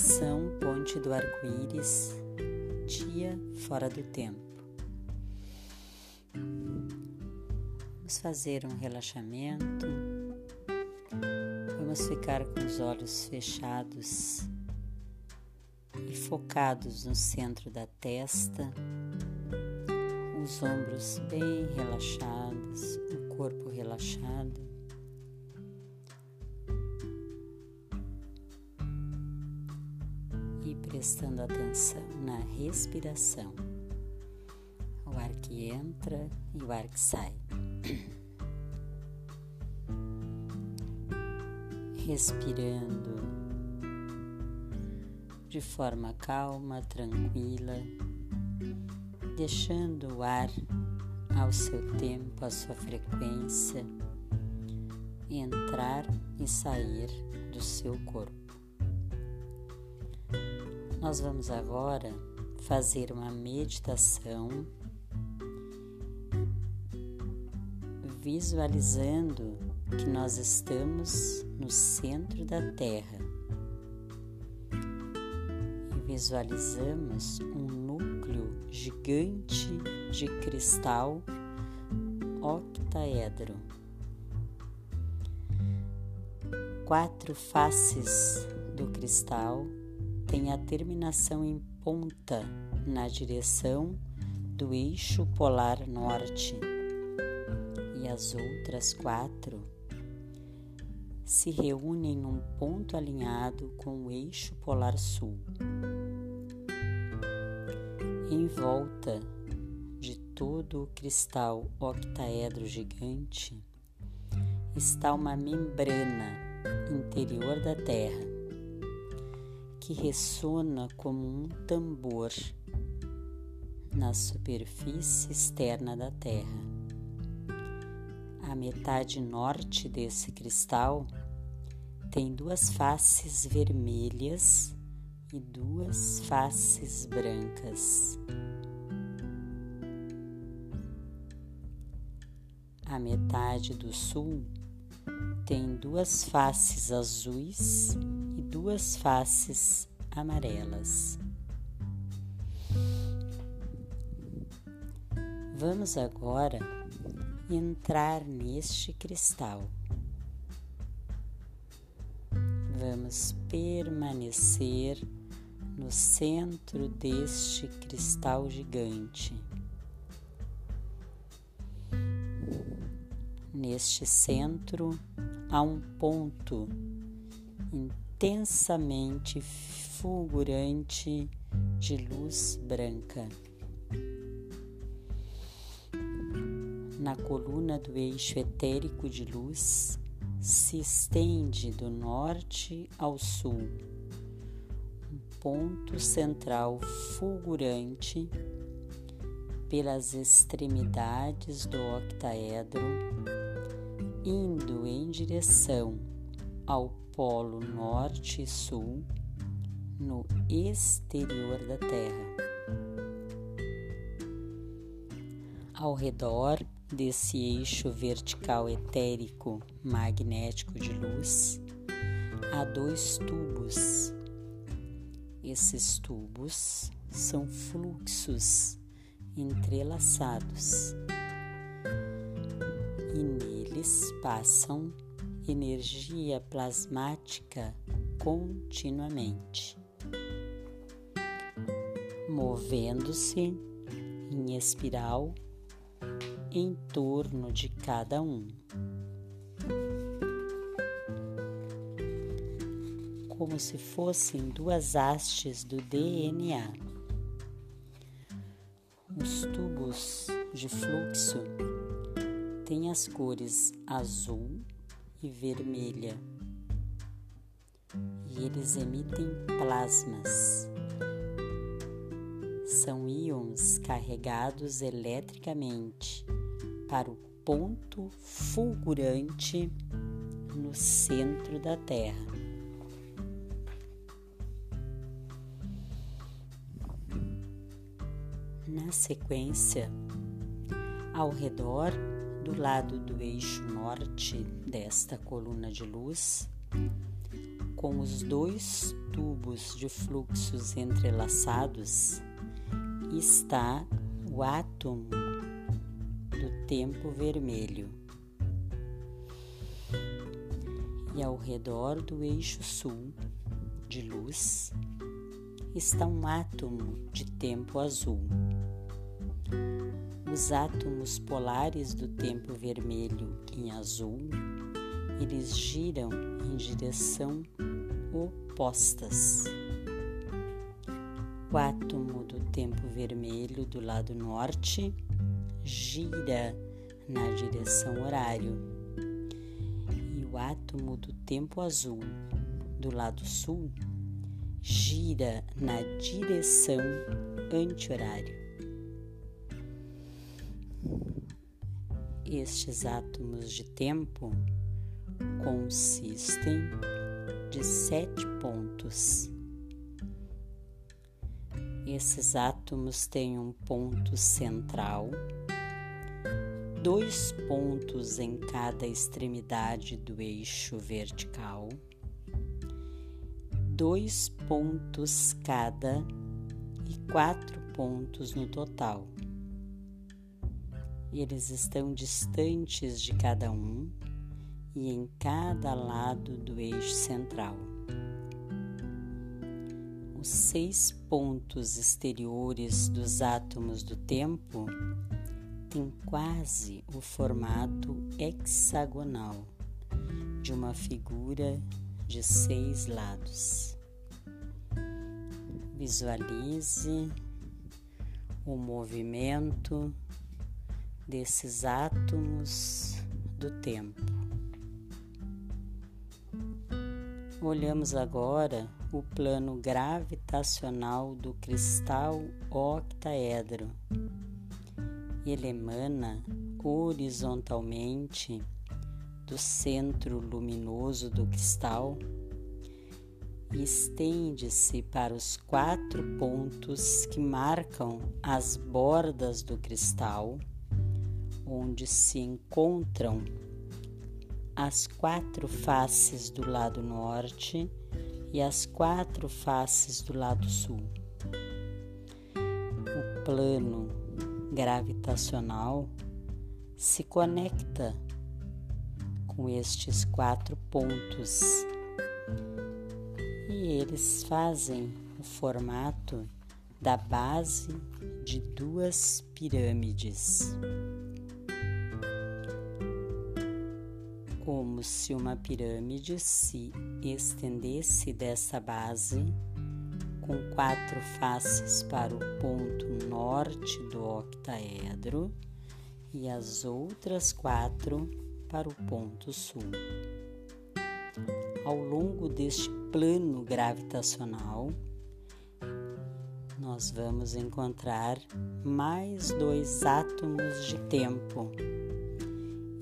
Meditação Ponte do Arco-Íris, dia fora do tempo. Vamos fazer um relaxamento. Vamos ficar com os olhos fechados e focados no centro da testa, os ombros bem relaxados, o corpo relaxado. Prestando atenção na respiração, o ar que entra e o ar que sai. Respirando de forma calma, tranquila, deixando o ar ao seu tempo, à sua frequência, entrar e sair do seu corpo. Nós vamos agora fazer uma meditação visualizando que nós estamos no centro da Terra e visualizamos um núcleo gigante de cristal octaedro. Quatro faces do cristal tem a terminação em ponta na direção do eixo polar norte e as outras quatro se reúnem num ponto alinhado com o eixo polar sul. Em volta de todo o cristal octaedro gigante está uma membrana interior da Terra que ressona como um tambor na superfície externa da Terra. A metade norte desse cristal tem duas faces vermelhas e duas faces brancas. A metade do sul tem duas faces azuis duas faces amarelas. Vamos agora entrar neste cristal. Vamos permanecer no centro deste cristal gigante. Neste centro há um ponto intensamente fulgurante de luz branca. Na coluna do eixo etérico de luz se estende do norte ao sul um ponto central fulgurante pelas extremidades do octaedro, indo em direção ao polo norte e sul no exterior da Terra. Ao redor desse eixo vertical etérico magnético de luz, há dois tubos. Esses tubos são fluxos entrelaçados e neles passam energia plasmática continuamente, movendo-se em espiral em torno de cada um. Como se fossem duas hastes do DNA. Os tubos de fluxo têm as cores azul e vermelha. E eles emitem plasmas. São íons carregados eletricamente para o ponto fulgurante no centro da Terra. Na sequência, ao redor do lado do eixo norte desta coluna de luz, com os dois tubos de fluxos entrelaçados, está o átomo do tempo vermelho. E ao redor do eixo sul de luz está um átomo de tempo azul. Os átomos polares do tempo vermelho em azul, eles giram em direção opostas. O átomo do tempo vermelho do lado norte gira na direção horário e o átomo do tempo azul do lado sul gira na direção anti-horário. Estes átomos de tempo consistem de sete pontos. Esses átomos têm um ponto central, dois pontos em cada extremidade do eixo vertical, dois pontos cada e quatro pontos no total. Eles estão distantes de cada um e em cada lado do eixo central. Os seis pontos exteriores dos átomos do tempo têm quase o formato hexagonal de uma figura de seis lados. Visualize o movimento desses átomos do tempo. Olhamos agora o plano gravitacional do cristal octaedro. Ele emana horizontalmente do centro luminoso do cristal e estende-se para os quatro pontos que marcam as bordas do cristal, onde se encontram as quatro faces do lado norte e as quatro faces do lado sul. O plano gravitacional se conecta com estes quatro pontos e eles fazem o formato da base de duas pirâmides. Como se uma pirâmide se estendesse dessa base, com quatro faces para o ponto norte do octaedro e as outras quatro para o ponto sul. Ao longo deste plano gravitacional, nós vamos encontrar mais dois átomos de tempo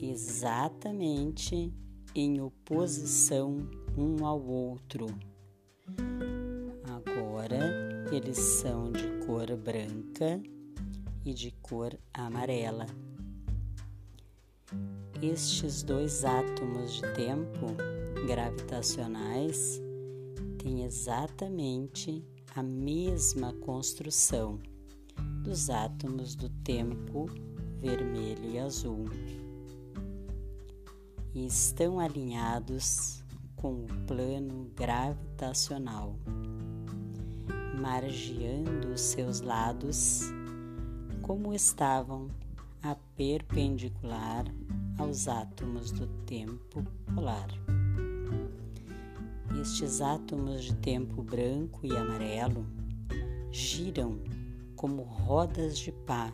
exatamente em oposição um ao outro. Agora eles são de cor branca e de cor amarela. Estes dois átomos de tempo gravitacionais têm exatamente a mesma construção dos átomos do tempo vermelho e azul e estão alinhados com o plano gravitacional, margeando os seus lados como estavam a perpendicular aos átomos do tempo polar. Estes átomos de tempo branco e amarelo giram como rodas de pá,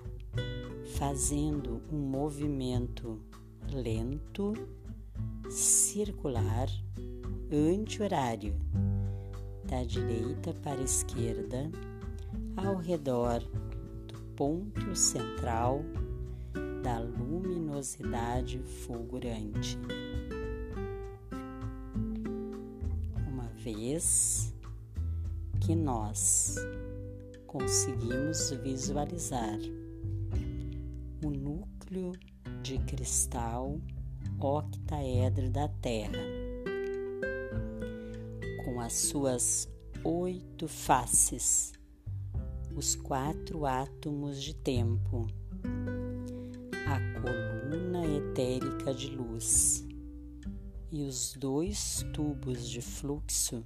fazendo um movimento lento circular anti-horário, da direita para a esquerda, ao redor do ponto central da luminosidade fulgurante. Uma vez que nós conseguimos visualizar o núcleo de cristal octaedro da Terra, as suas oito faces, os quatro átomos de tempo, a coluna etérica de luz e os dois tubos de fluxo,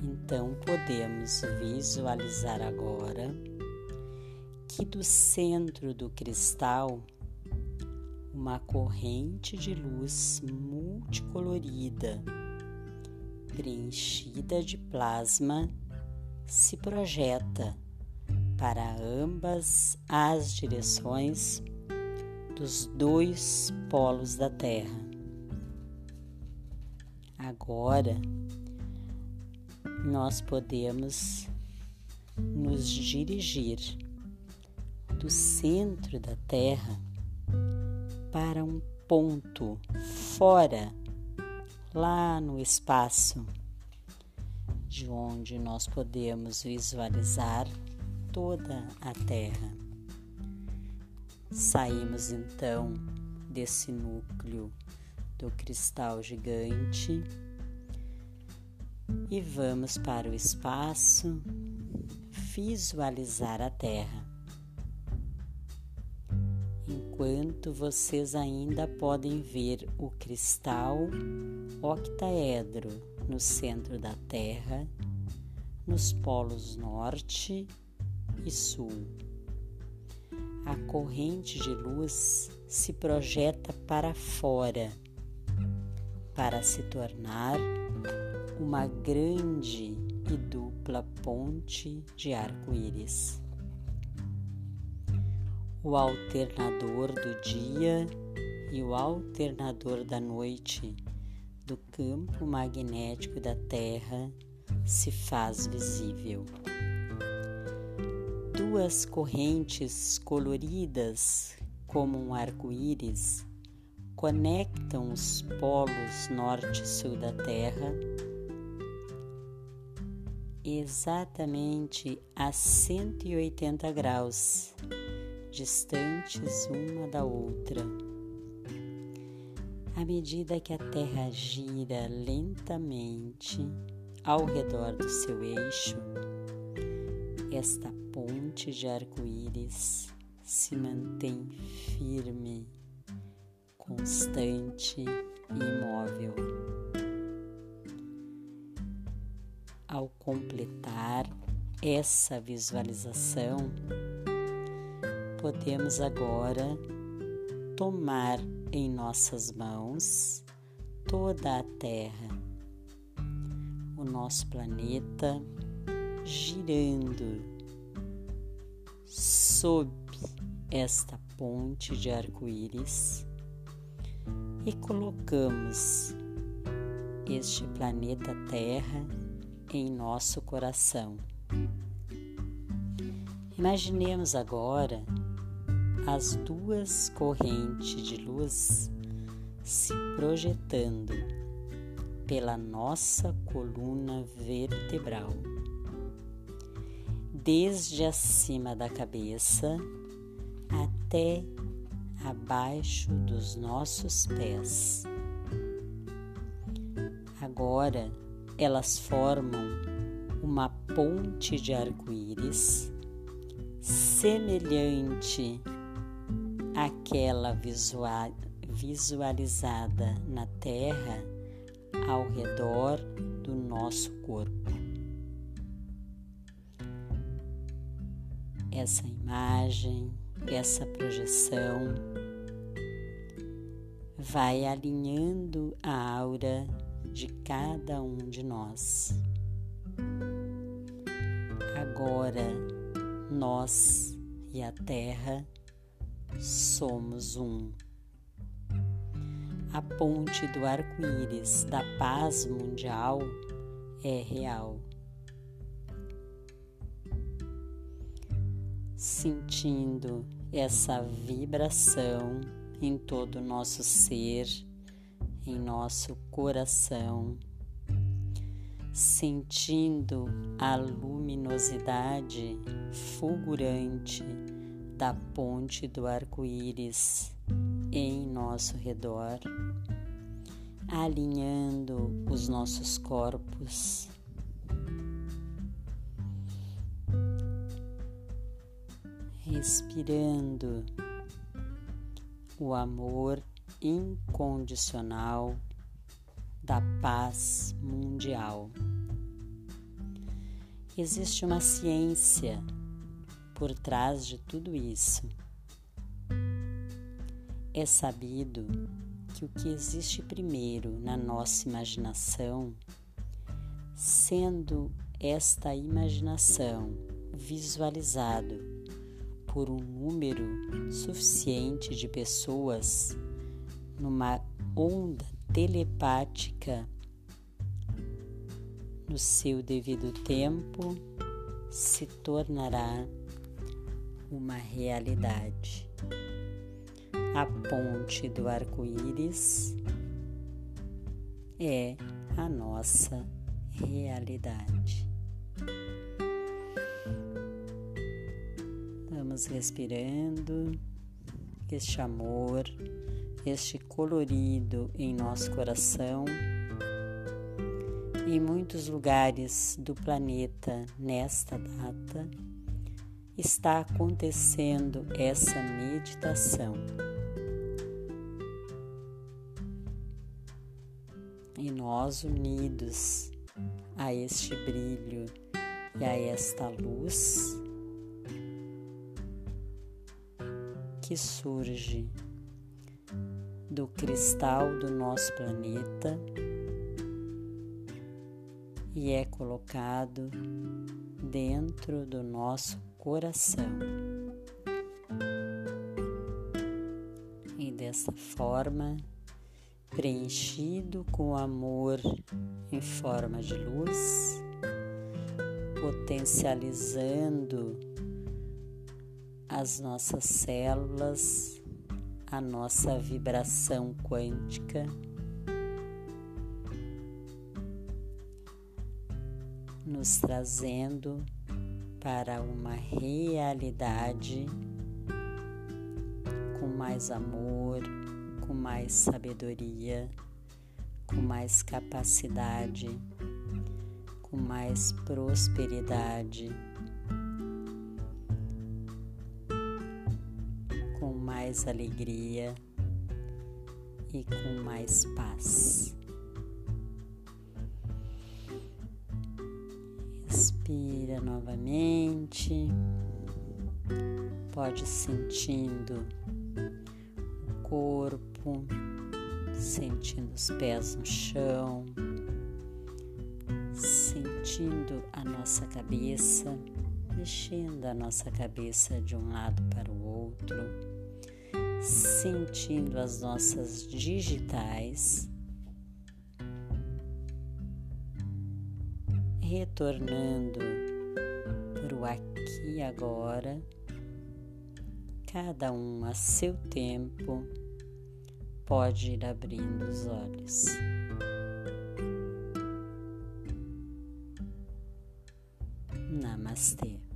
então podemos visualizar agora que do centro do cristal uma corrente de luz multicolorida, preenchida de plasma, se projeta para ambas as direções dos dois polos da Terra. Agora nós podemos nos dirigir do centro da Terra para um ponto fora, lá no espaço, de onde nós podemos visualizar toda a Terra. Saímos então desse núcleo do cristal gigante e vamos para o espaço visualizar a Terra enquanto vocês ainda podem ver o cristal octaedro no centro da Terra, nos polos norte e sul. A corrente de luz se projeta para fora para se tornar uma grande e dupla ponte de arco-íris o alternador do dia e o alternador da noite do campo magnético da Terra se faz visível. Duas correntes coloridas como um arco-íris conectam os polos norte e sul da Terra exatamente a 180 graus distantes uma da outra. À medida que a Terra gira lentamente ao redor do seu eixo, esta ponte de arco-íris se mantém firme, constante e imóvel. Ao completar essa visualização, podemos agora tomar em nossas mãos toda a Terra, o nosso planeta girando sob esta ponte de arco-íris e colocamos este planeta Terra em nosso coração. Imaginemos agora as duas correntes de luz se projetando pela nossa coluna vertebral, desde acima da cabeça até abaixo dos nossos pés. Agora elas formam uma ponte de arco-íris semelhante àquela visual, visualizada na Terra ao redor do nosso corpo. Essa imagem, essa projeção vai alinhando a aura de cada um de nós. Agora, nós e a Terra somos um. A ponte do arco-íris da paz mundial é real. Sentindo essa vibração em todo o nosso ser, em nosso coração sentindo a luminosidade fulgurante da ponte do arco-íris em nosso redor. alinhando os nossos corpos. Respirando o amor incondicional da paz mundial. Existe uma ciência por trás de tudo isso. É sabido que o que existe primeiro na nossa imaginação, sendo esta imaginação visualizado por um número suficiente de pessoas numa onda telepática no seu devido tempo se tornará uma realidade. A ponte do arco-íris é a nossa realidade. Vamos respirando este amor, este colorido em nosso coração. Em muitos lugares do planeta nesta data está acontecendo essa meditação. E nós unidos a este brilho e a esta luz que surge do cristal do nosso planeta e é colocado dentro do nosso coração. E dessa forma, preenchido com amor em forma de luz, potencializando as nossas células, a nossa vibração quântica. Nos trazendo para uma realidade com mais amor, com mais sabedoria, com mais capacidade, com mais prosperidade, com mais alegria e com mais paz. Respira novamente. Pode sentindo o corpo, sentindo os pés no chão, sentindo a nossa cabeça, mexendo a nossa cabeça de um lado para o outro, sentindo as nossas digitais retornando para o aqui e agora, cada um a seu tempo pode ir abrindo os olhos. Namastê.